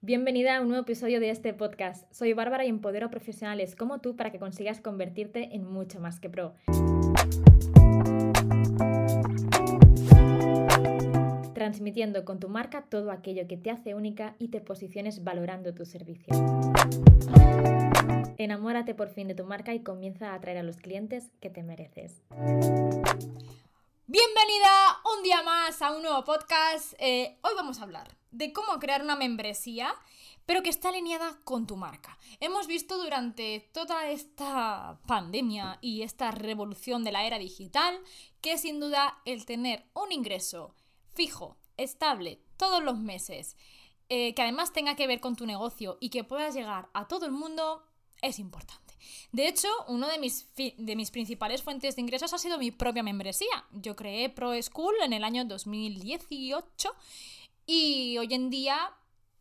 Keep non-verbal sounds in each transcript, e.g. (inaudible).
Bienvenida a un nuevo episodio de este podcast. Soy Bárbara y empodero profesionales como tú para que consigas convertirte en mucho más que pro. transmitiendo con tu marca todo aquello que te hace única y te posiciones valorando tu servicio. Enamórate por fin de tu marca y comienza a atraer a los clientes que te mereces. Bienvenida un día más a un nuevo podcast. Eh, hoy vamos a hablar de cómo crear una membresía, pero que está alineada con tu marca. Hemos visto durante toda esta pandemia y esta revolución de la era digital que sin duda el tener un ingreso fijo, estable, todos los meses, eh, que además tenga que ver con tu negocio y que puedas llegar a todo el mundo, es importante. De hecho, una de mis, de mis principales fuentes de ingresos ha sido mi propia membresía. Yo creé Pro School en el año 2018 y hoy en día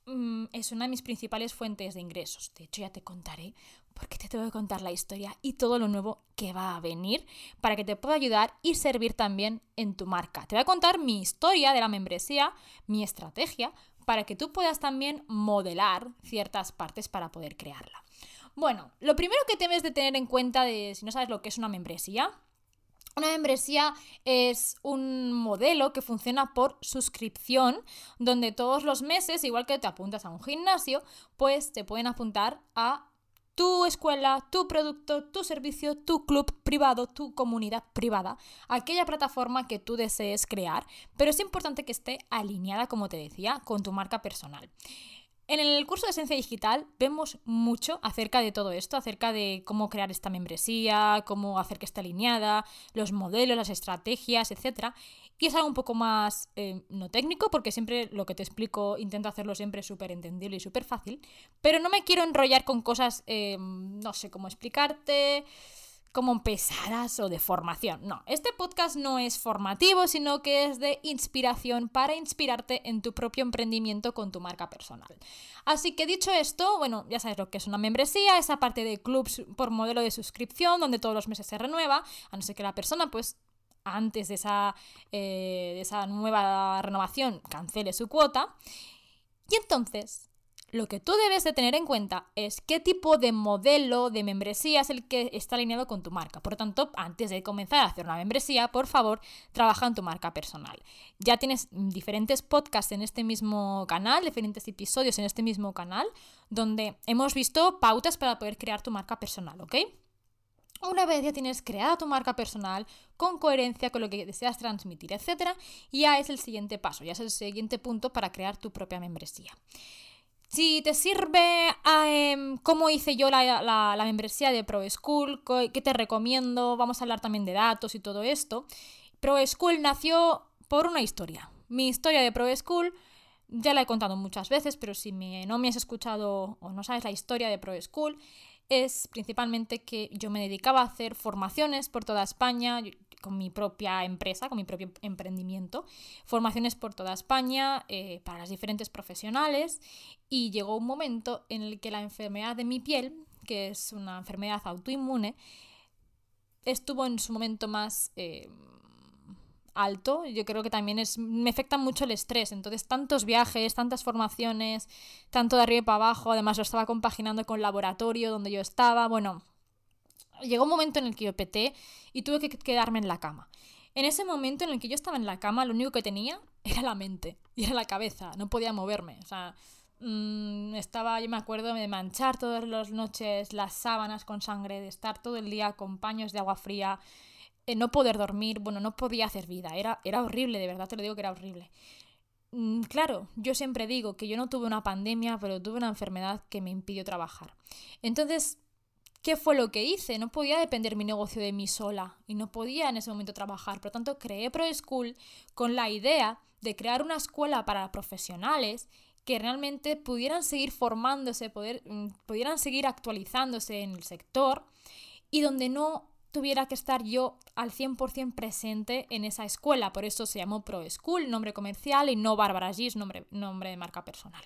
mm, es una de mis principales fuentes de ingresos. De hecho, ya te contaré porque te tengo que contar la historia y todo lo nuevo que va a venir para que te pueda ayudar y servir también en tu marca. Te voy a contar mi historia de la membresía, mi estrategia, para que tú puedas también modelar ciertas partes para poder crearla. Bueno, lo primero que debes de tener en cuenta de si no sabes lo que es una membresía, una membresía es un modelo que funciona por suscripción, donde todos los meses, igual que te apuntas a un gimnasio, pues te pueden apuntar a tu escuela, tu producto, tu servicio, tu club privado, tu comunidad privada, aquella plataforma que tú desees crear, pero es importante que esté alineada, como te decía, con tu marca personal. En el curso de Esencia Digital vemos mucho acerca de todo esto, acerca de cómo crear esta membresía, cómo hacer que esté alineada, los modelos, las estrategias, etc. Y es algo un poco más eh, no técnico, porque siempre lo que te explico intento hacerlo siempre súper entendible y súper fácil, pero no me quiero enrollar con cosas, eh, no sé cómo explicarte como pesadas o de formación. No, este podcast no es formativo, sino que es de inspiración para inspirarte en tu propio emprendimiento con tu marca personal. Así que dicho esto, bueno, ya sabes lo que es una membresía, esa parte de clubs por modelo de suscripción, donde todos los meses se renueva, a no ser que la persona pues antes de esa, eh, de esa nueva renovación cancele su cuota. Y entonces lo que tú debes de tener en cuenta es qué tipo de modelo de membresía es el que está alineado con tu marca. Por lo tanto, antes de comenzar a hacer una membresía, por favor, trabaja en tu marca personal. Ya tienes diferentes podcasts en este mismo canal, diferentes episodios en este mismo canal, donde hemos visto pautas para poder crear tu marca personal, ¿ok? Una vez ya tienes creada tu marca personal con coherencia con lo que deseas transmitir, etc., ya es el siguiente paso, ya es el siguiente punto para crear tu propia membresía. Si te sirve em, cómo hice yo la, membresía de Pro School, qué te recomiendo, vamos a hablar también de datos y todo esto. Pro School nació por una historia. Mi historia de Pro School ya la he contado muchas veces, pero si no me has escuchado o no sabes la historia de Pro School, es principalmente que yo me dedicaba a hacer formaciones por toda España con mi propia empresa, con mi propio emprendimiento, formaciones por toda España eh, para las diferentes profesionales y llegó un momento en el que la enfermedad de mi piel, que es una enfermedad autoinmune, estuvo en su momento más eh, alto. Yo creo que también es, me afecta mucho el estrés. Entonces, tantos viajes, tantas formaciones, tanto de arriba y para abajo. Además, lo estaba compaginando con el laboratorio donde yo estaba. Bueno, llegó un momento en el que yo peté y tuve que quedarme en la cama. En ese momento en el que yo estaba en la cama, lo único que tenía (laughs) era la mente y era la cabeza, no podía moverme. O sea, mm, estaba, yo me acuerdo de manchar todas las noches las sábanas con sangre, de estar todo el día con paños de agua fría, eh, no poder dormir, bueno, no podía hacer vida, era, era horrible, de verdad te lo digo que era horrible. Mm, claro, yo siempre digo que yo no tuve una pandemia, pero tuve una enfermedad que me impidió trabajar. Entonces, ¿Qué fue lo que hice? No podía depender mi negocio de mí sola y no podía en ese momento trabajar. Por lo tanto, creé Pro School con la idea de crear una escuela para profesionales que realmente pudieran seguir formándose, poder, mm, pudieran seguir actualizándose en el sector y donde no tuviera que estar yo al 100% presente en esa escuela. Por eso se llamó Pro School, nombre comercial, y no Bárbara Gis, nombre, nombre de marca personal.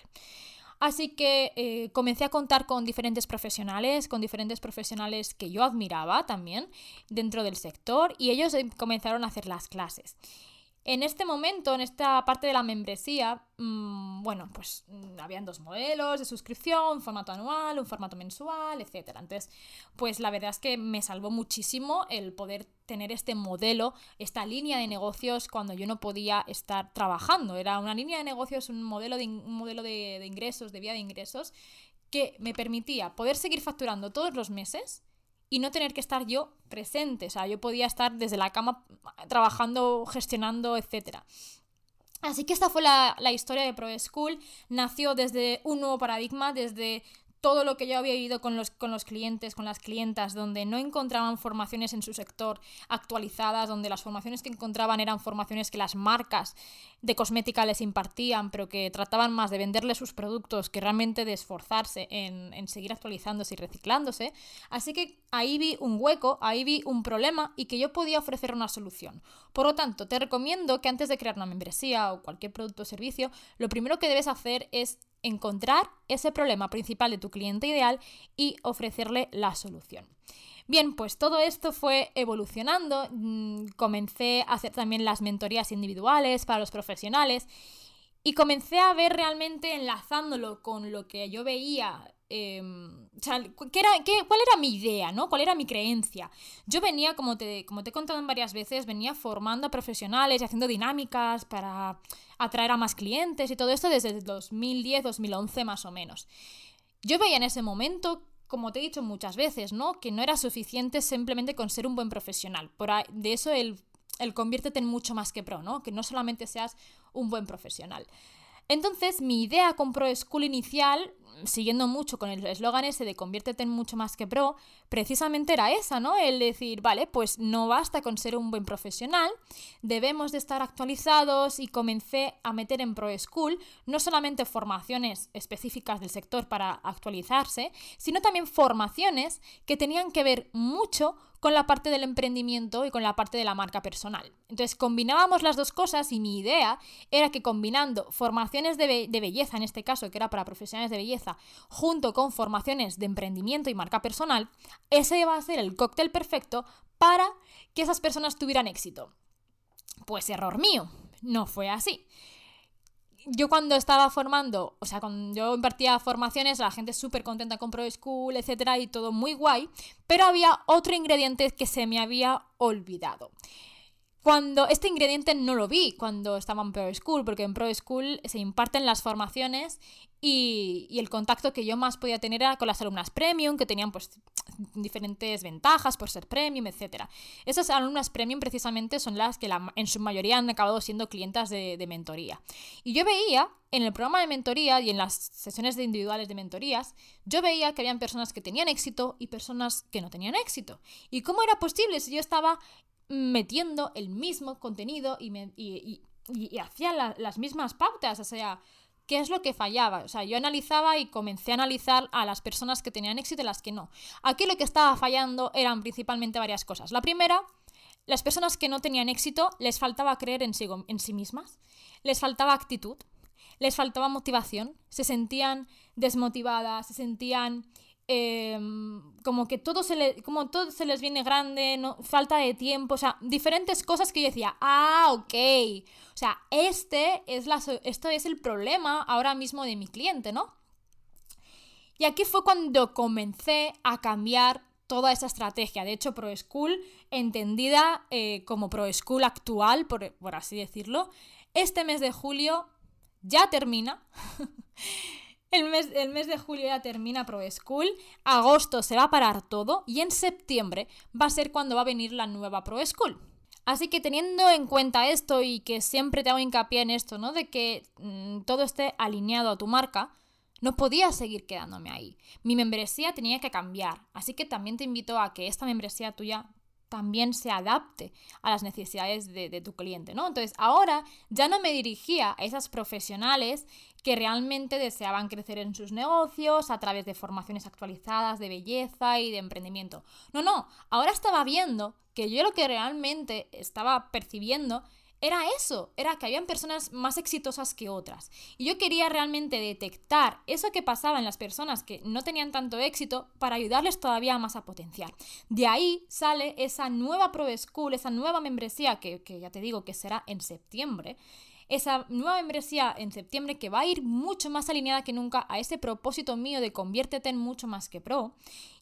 Así que eh, comencé a contar con diferentes profesionales, con diferentes profesionales que yo admiraba también dentro del sector y ellos em, comenzaron a hacer las clases. En este momento, en esta parte de la membresía, mmm, bueno, pues mmm, habían dos modelos de suscripción, un formato anual, un formato mensual, etc. Entonces, pues la verdad es que me salvó muchísimo el poder tener este modelo, esta línea de negocios cuando yo no podía estar trabajando. Era una línea de negocios, un modelo de, un modelo de, de ingresos, de vía de ingresos, que me permitía poder seguir facturando todos los meses y no tener que estar yo presente. O sea, yo podía estar desde la cama trabajando, gestionando, etc. Así que esta fue la, la historia de Pro School. Nació desde un nuevo paradigma, desde todo lo que yo había vivido con los, con los clientes, con las clientas, donde no encontraban formaciones en su sector actualizadas, donde las formaciones que encontraban eran formaciones que las marcas de cosmética les impartían, pero que trataban más de venderles sus productos que realmente de esforzarse en, en seguir actualizándose y reciclándose. Así que ahí vi un hueco, ahí vi un problema y que yo podía ofrecer una solución. Por lo tanto, te recomiendo que antes de crear una membresía o cualquier producto o servicio, lo primero que debes hacer es encontrar ese problema principal de tu cliente ideal y ofrecerle la solución. Bien, pues todo esto fue evolucionando, mm, comencé a hacer también las mentorías individuales para los profesionales y comencé a ver realmente enlazándolo con lo que yo veía eh, o sea, ¿qué era, qué, ¿cuál era mi idea, no? ¿Cuál era mi creencia? Yo venía, como te, como te he contado varias veces, venía formando a profesionales y haciendo dinámicas para atraer a más clientes y todo esto desde el 2010, 2011 más o menos. Yo veía en ese momento como te he dicho muchas veces, ¿no? Que no era suficiente simplemente con ser un buen profesional. Por ahí, de eso el, el conviértete en mucho más que pro, ¿no? Que no solamente seas un buen profesional. Entonces, mi idea con Pro School inicial siguiendo mucho con el eslogan ese de conviértete en mucho más que pro, precisamente era esa, ¿no? El decir, vale, pues no basta con ser un buen profesional, debemos de estar actualizados y comencé a meter en Pro School no solamente formaciones específicas del sector para actualizarse, sino también formaciones que tenían que ver mucho con la parte del emprendimiento y con la parte de la marca personal. Entonces combinábamos las dos cosas y mi idea era que combinando formaciones de, de, belleza, en este caso que era para profesionales de belleza, junto con formaciones de emprendimiento y marca personal, ese iba a ser el cóctel perfecto para que esas personas tuvieran éxito. Pues error mío, no fue así yo cuando estaba formando, o sea, cuando yo impartía formaciones, la gente súper contenta con Pro School, etcétera, y todo muy guay, pero había otro ingrediente que se me había olvidado. Cuando este ingrediente no lo vi cuando estaba en Pro School, porque en Pro School se imparten las formaciones y, y, el contacto que yo más podía tener era con las alumnas premium, que tenían pues diferentes ventajas por ser premium, etc. Esas alumnas premium precisamente son las que en su mayoría han acabado siendo clientas de, de, mentoría. Y yo veía en el programa de mentoría y en las sesiones de individuales de mentorías, yo veía que habían personas que tenían éxito y personas que no tenían éxito. ¿Y cómo era posible si yo estaba metiendo el mismo contenido y, me, y, y, las mismas pautas? O sea, qué es lo que fallaba. O sea, yo analizaba y comencé a analizar a las personas que tenían éxito y las que no. Aquí lo que estaba fallando eran principalmente varias cosas. La primera, las personas que no tenían éxito les faltaba creer en sí, en sí mismas, les faltaba actitud, les faltaba motivación, se sentían desmotivadas, se sentían eh, como que todo se, como todo se les viene grande, falta de tiempo, o sea, diferentes cosas que yo decía, ah, ok, o sea, este es, la, esto es el problema ahora mismo de mi cliente, ¿no? Y aquí fue cuando comencé a cambiar toda esa estrategia. De hecho, Pro School, entendida eh, como Pro School actual, por, por así decirlo, este mes de julio ya termina. (laughs) El mes, el mes, de julio ya termina Pro School, agosto se va a parar todo y en septiembre va a ser cuando va a venir la nueva Pro School. Así que teniendo en cuenta esto y que siempre te hago hincapié en esto, ¿no? De que mmm, todo esté alineado a tu marca, no podía seguir quedándome ahí. Mi membresía tenía que cambiar, así que también te invito a que esta membresía tuya también se adapte a las necesidades de, tu cliente, ¿no? Entonces, ahora ya no me dirigía a esas profesionales que realmente deseaban crecer en sus negocios a través de formaciones actualizadas de belleza y de emprendimiento. No, no, ahora estaba viendo que yo lo que realmente estaba percibiendo era eso, era que habían personas más exitosas que otras. Y yo quería realmente detectar eso que pasaba en las personas que no tenían tanto éxito para ayudarles todavía más a potenciar. De ahí sale esa nueva Pro School, esa nueva membresía que, que ya te digo que será en septiembre, esa nueva membresía en septiembre que va a ir mucho más alineada que nunca a ese propósito mío de conviértete en mucho más que pro.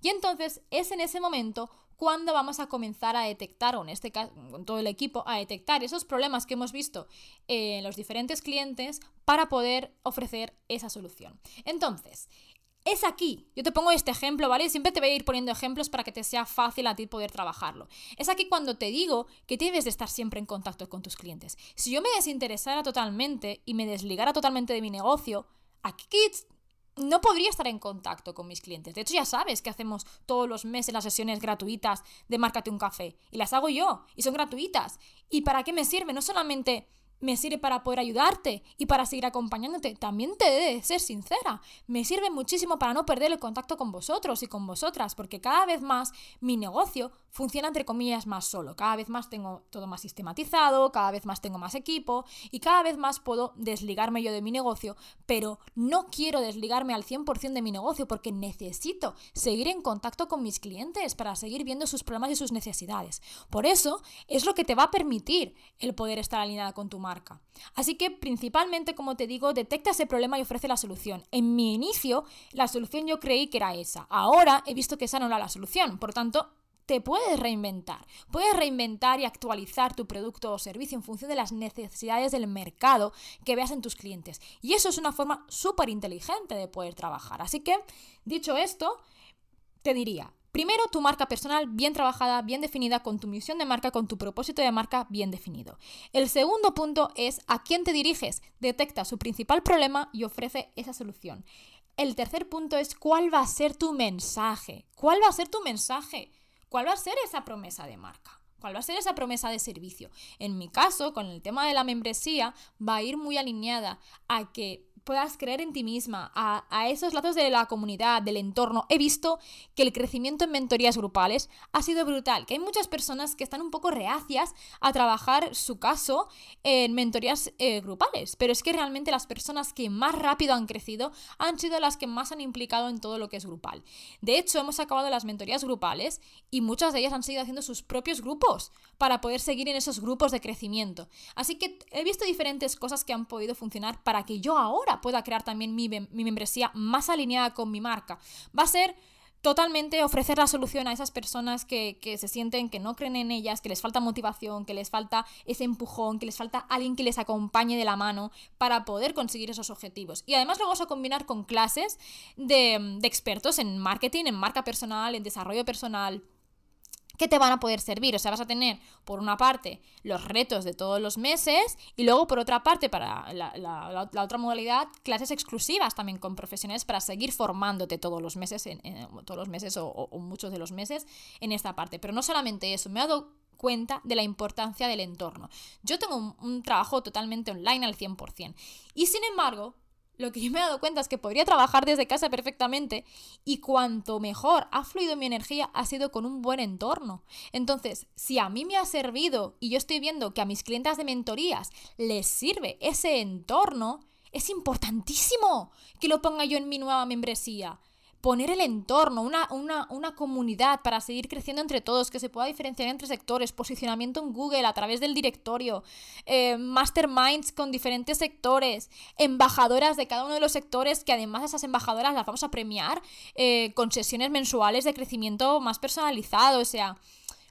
Y entonces es en ese momento cuando vamos a comenzar a detectar, o en este caso, con todo el equipo, a detectar esos problemas que hemos visto en los diferentes clientes para poder ofrecer esa solución. Entonces, es aquí, yo te pongo este ejemplo, ¿vale? Siempre te voy a ir poniendo ejemplos para que te sea fácil a ti poder trabajarlo. Es aquí cuando te digo que debes de estar siempre en contacto con tus clientes. Si yo me desinteresara totalmente y me desligara totalmente de mi negocio, aquí no podría estar en contacto con mis clientes. De hecho, ya sabes que hacemos todos los meses las sesiones gratuitas de Márcate un café. Y las hago yo. Y son gratuitas. ¿Y para qué me sirve? No solamente me sirve para poder ayudarte y para seguir acompañándote. También te de ser sincera. Me sirve muchísimo para no perder el contacto con vosotros y con vosotras, porque cada vez más mi negocio funciona entre comillas más solo. Cada vez más tengo todo más sistematizado, cada vez más tengo más equipo y cada vez más puedo desligarme yo de mi negocio, pero no quiero desligarme al 100% de mi negocio porque necesito seguir en contacto con mis clientes para seguir viendo sus problemas y sus necesidades. Por eso es lo que te va a permitir el poder estar alineada con tu marca. Así que principalmente, como te digo, detecta ese problema y ofrece la solución. En mi inicio, la solución yo creí que era esa. Ahora he visto que esa no era la solución. Por tanto, te puedes reinventar. Puedes reinventar y actualizar tu producto o servicio en función de las necesidades del mercado que veas en tus clientes. Y eso es una forma súper inteligente de poder trabajar. Así que, dicho esto, te diría, Primero, tu marca personal bien trabajada, bien definida, con tu misión de marca, con tu propósito de marca bien definido. El segundo punto es a quién te diriges. Detecta su principal problema y ofrece esa solución. El tercer punto es cuál va a ser tu mensaje. ¿Cuál va a ser tu mensaje? ¿Cuál va a ser esa promesa de marca? ¿Cuál va a ser esa promesa de servicio? En mi caso, con el tema de la membresía, va a ir muy alineada a que puedas creer en ti misma, a, esos lazos de la comunidad, del entorno. He visto que el crecimiento en mentorías grupales ha sido brutal, que hay muchas personas que están un poco reacias a trabajar su caso en mentorías eh, grupales, pero es que realmente las personas que más rápido han crecido han sido las que más han implicado en todo lo que es grupal. De hecho, hemos acabado las mentorías grupales y muchas de ellas han seguido haciendo sus propios grupos para poder seguir en esos grupos de crecimiento. Así que he visto diferentes cosas que han podido funcionar para que yo ahora pueda crear también mi, membresía más alineada con mi marca. Va a ser totalmente ofrecer la solución a esas personas que, se sienten que no creen en ellas, que les falta motivación, que les falta ese empujón, que les falta alguien que les acompañe de la mano para poder conseguir esos objetivos. Y además lo vamos a combinar con clases de expertos en marketing, en marca personal, en desarrollo personal que te van a poder servir. O sea, vas a tener, por una parte, los retos de todos los meses y luego, por otra parte, para la, otra modalidad, clases exclusivas también con profesionales para seguir formándote todos los meses, en, todos los meses o, muchos de los meses en esta parte. Pero no solamente eso, me he dado cuenta de la importancia del entorno. Yo tengo un, un trabajo totalmente online al 100%. Y sin embargo, lo que yo me he dado cuenta es que podría trabajar desde casa perfectamente y cuanto mejor ha fluido mi energía ha sido con un buen entorno. Entonces, si a mí me ha servido y yo estoy viendo que a mis clientes de mentorías les sirve ese entorno, es importantísimo que lo ponga yo en mi nueva membresía poner el entorno, una, una, comunidad para seguir creciendo entre todos, que se pueda diferenciar entre sectores, posicionamiento en Google a través del directorio, eh, masterminds con diferentes sectores, embajadoras de cada uno de los sectores, que además esas embajadoras las vamos a premiar eh, con sesiones mensuales de crecimiento más personalizado, o sea,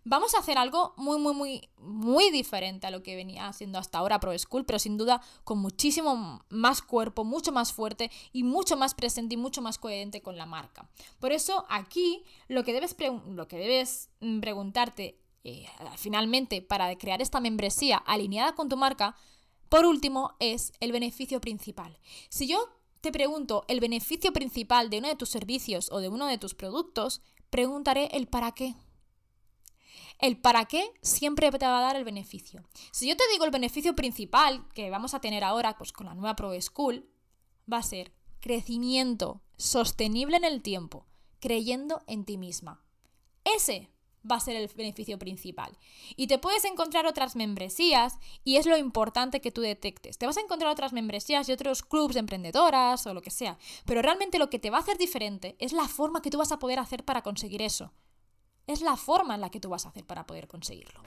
Vamos a hacer algo muy, muy, muy, muy diferente a lo que venía haciendo hasta ahora Pro School, pero sin duda con muchísimo más cuerpo, mucho más fuerte y mucho más presente y mucho más coherente con la marca. Por eso aquí lo que debes, lo que debes mm, preguntarte eh, finalmente para crear esta membresía alineada con tu marca, por último, es el beneficio principal. Si yo te pregunto el beneficio principal de uno de tus servicios o de uno de tus productos, preguntaré el para qué. El para qué siempre te va a dar el beneficio. Si yo te digo el beneficio principal que vamos a tener ahora pues, con la nueva Pro School, va a ser crecimiento sostenible en el tiempo, creyendo en ti misma. Ese va a ser el beneficio principal. Y te puedes encontrar otras membresías y es lo importante que tú detectes. Te vas a encontrar otras membresías y otros clubs de emprendedoras o lo que sea, pero realmente lo que te va a hacer diferente es la forma que tú vas a poder hacer para conseguir eso. Es la forma en la que tú vas a hacer para poder conseguirlo.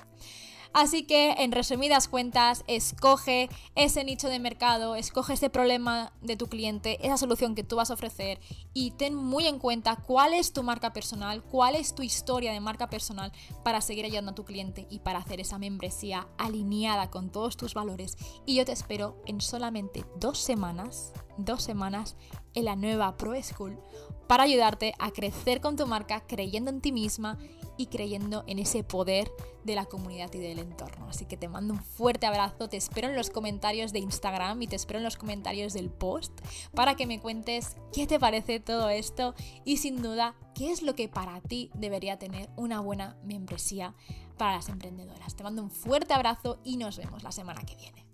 Así que, en resumidas cuentas, escoge ese nicho de mercado, escoge ese problema de tu cliente, esa solución que tú vas a ofrecer y ten muy en cuenta cuál es tu marca personal, cuál es tu historia de marca personal para seguir ayudando a tu cliente y para hacer esa membresía alineada con todos tus valores. Y yo te espero en solamente dos semanas, dos semanas en la nueva Pro School para ayudarte a crecer con tu marca creyendo en ti misma y creyendo en ese poder de la comunidad y del entorno. Así que te mando un fuerte abrazo, te espero en los comentarios de Instagram y te espero en los comentarios del post para que me cuentes qué te parece todo esto y sin duda qué es lo que para ti debería tener una buena membresía para las emprendedoras. Te mando un fuerte abrazo y nos vemos la semana que viene.